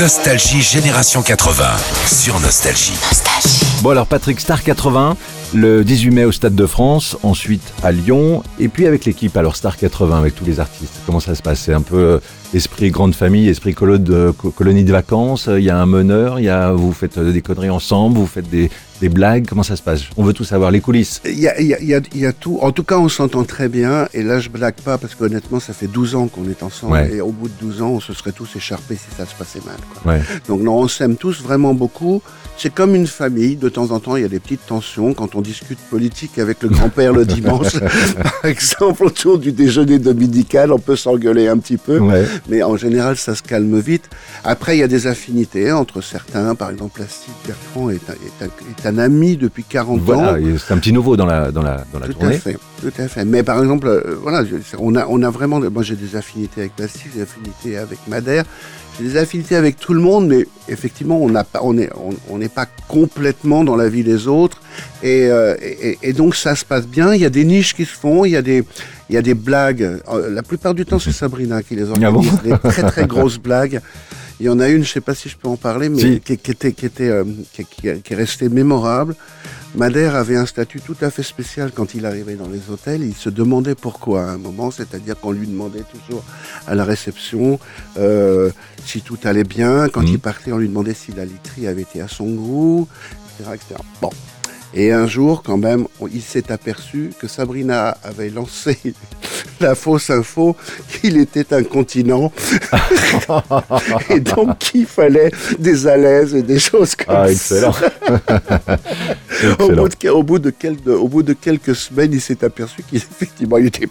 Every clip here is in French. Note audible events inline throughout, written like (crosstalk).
Nostalgie Génération 80 sur Nostalgie. Bon alors Patrick Star 80, le 18 mai au Stade de France, ensuite à Lyon, et puis avec l'équipe alors Star 80 avec tous les artistes. Comment ça se passe? C'est un peu euh, esprit grande famille, esprit colo- de- co- colonie de vacances. Il y a un meneur, il y a vous faites euh, des conneries ensemble, vous faites des, des blagues. Comment ça se passe? On veut tout savoir les coulisses. Il y a, il y a- il y a- il y a tout. En tout cas, on s'entend très bien. Et là, je blague pas parce qu'honnêtement, ça fait 12 ans qu'on est ensemble. Ouais. Et au bout de 12 ans, on se serait tous écharpés si ça se passait mal. quoi. Ouais. Donc non, on s'aime tous vraiment beaucoup. C'est comme une famille. De temps en temps, il y a des petites tensions quand on discute politique avec le grand-père le dimanche. (laughs) Par exemple, autour du déjeuner dominical, on peut s'engueuler un petit peu. Ouais. Mais en général, ça se calme vite. Après, il y a des affinités entre certains. Par exemple, Plastique Bertrand est un, est un- est un ami depuis 40 ans. Voilà, c'est un petit nouveau dans la dans la dans la Tout à tournée. fait, tout à fait. Mais par exemple, euh, voilà, je- on a, on a vraiment, moi j'ai des affinités avec Bastille, des affinités avec Madère, j'ai des affinités avec tout le monde, mais effectivement, on pas, on est, on on n'est pas complètement dans la vie des autres, et, euh, et, et donc ça se passe bien. Il y a des niches qui se font, il y a des, il y a des blagues. Euh, La plupart du temps, c'est Sabrina qui les Ah bon organise, des (laughs) très très grosses blagues. Il y en a une, je sais pas si je peux en parler, mais Si. qui, qui était, qui était, euh, qui, qui- qui est restée mémorable. Madère avait un statut tout à fait spécial quand il arrivait dans les hôtels. Il se demandait pourquoi à un moment, c'est-à-dire qu'on lui demandait toujours à la réception euh, si tout allait bien. Quand Mhm. il partait, on lui demandait si la literie avait été à son goût, etc. etc. Bon. Et un jour, quand même, il s'est aperçu que Sabrina avait lancé (laughs) la fausse info qu'il était incontinent (laughs) et donc qu'il fallait des alaises et des choses comme Ah ça. excellent. (laughs) Au bout, de, au, bout de quel- au bout de quelques semaines, il s'est aperçu qu'effectivement, il était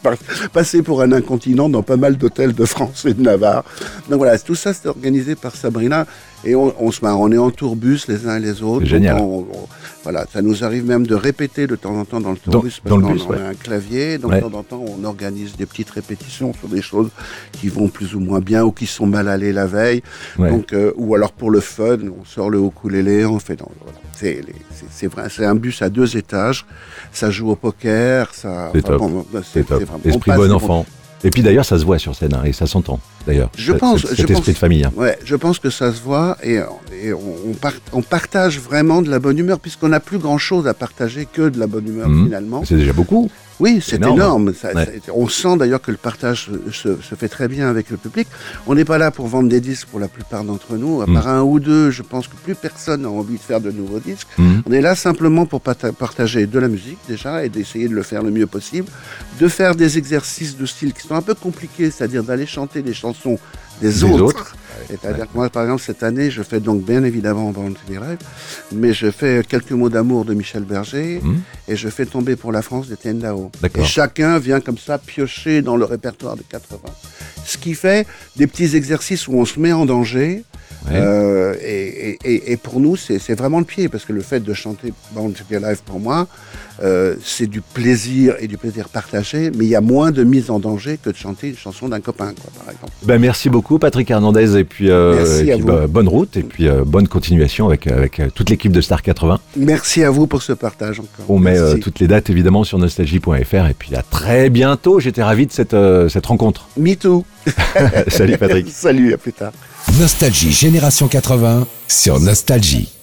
passé pour un incontinent dans pas mal d'hôtels de France et de Navarre. Donc voilà, tout ça, c'est organisé par Sabrina. Et on, on se marre, on est en tourbus les uns et les autres. Génial. Donc, on- on- voilà, ça nous arrive même de répéter de temps en temps dans le Dans- tourbus. parce dans le qu'on- bus, on ouais. a un clavier. Donc Ouais. de temps en temps, on organise des petites répétitions sur des choses qui vont plus ou moins bien ou qui sont mal allées la veille. Ouais. Donc, euh, ou alors pour le fun, on sort le ukulélé, on fait. voilà. C'est les- c'est- c'est vrai, c'est un bus à deux étages. Ça joue au poker, ça. C'est top. bon, C'est Esprit bon enfant. Et puis d'ailleurs, ça se voit sur scène hein, et ça s'entend. D'ailleurs, Je Cet- pense- cet, je cet pense- esprit de famille. hein. Ouais, je pense que ça se voit et, et on, on par- on partage vraiment de la bonne humeur puisqu'on n'a plus grand chose à partager que de la bonne humeur Mhm. finalement. C'est déjà beaucoup. Oui, c'est énorme. énorme. Ça- Ouais. ça- on sent d'ailleurs que le partage se, fait très bien avec le public. On n'est pas là pour vendre des disques pour la plupart d'entre nous. À Mm. part un ou deux, je pense que plus personne n'a envie de faire de nouveaux disques. Mhm. On est là simplement pour partager de la musique déjà et d'essayer de le faire le mieux possible, de faire des exercices de style qui sont un peu compliqués, c'est-à-dire d'aller chanter des chansons des, Des autres. autres. C'est-à-dire que moi, par exemple, cette année, je fais donc bien évidemment Bande des rêves, mais je fais quelques mots d'amour de Michel Berger Mhm. et je fais tomber pour la France de Tendao. D'accord. Et chacun vient comme ça piocher dans le répertoire de 80. Ce qui fait des petits exercices où on se met en danger. Ouais. euh, et, et- et- et pour nous, c'est vraiment le pied, parce que le fait de chanter Band to Be Alive pour moi, euh, c'est du plaisir et du plaisir partagé, mais il y a moins de mise en danger que de chanter une chanson d'un copain, quoi, par exemple. Ben, merci beaucoup Patrick Hernandez et puis, euh, et puis, bah, bonne route et puis bonne continuation avec, avec toute l'équipe de Star 80. Merci à vous pour ce partage encore. On met toutes les dates évidemment sur nostalgie.fr et puis à très bientôt. J'étais ravi de cette, cette rencontre. Me too. (laughs) Salut Patrick. (laughs) Salut, à plus tard. Nostalgie Génération 80 sur Nostalgie.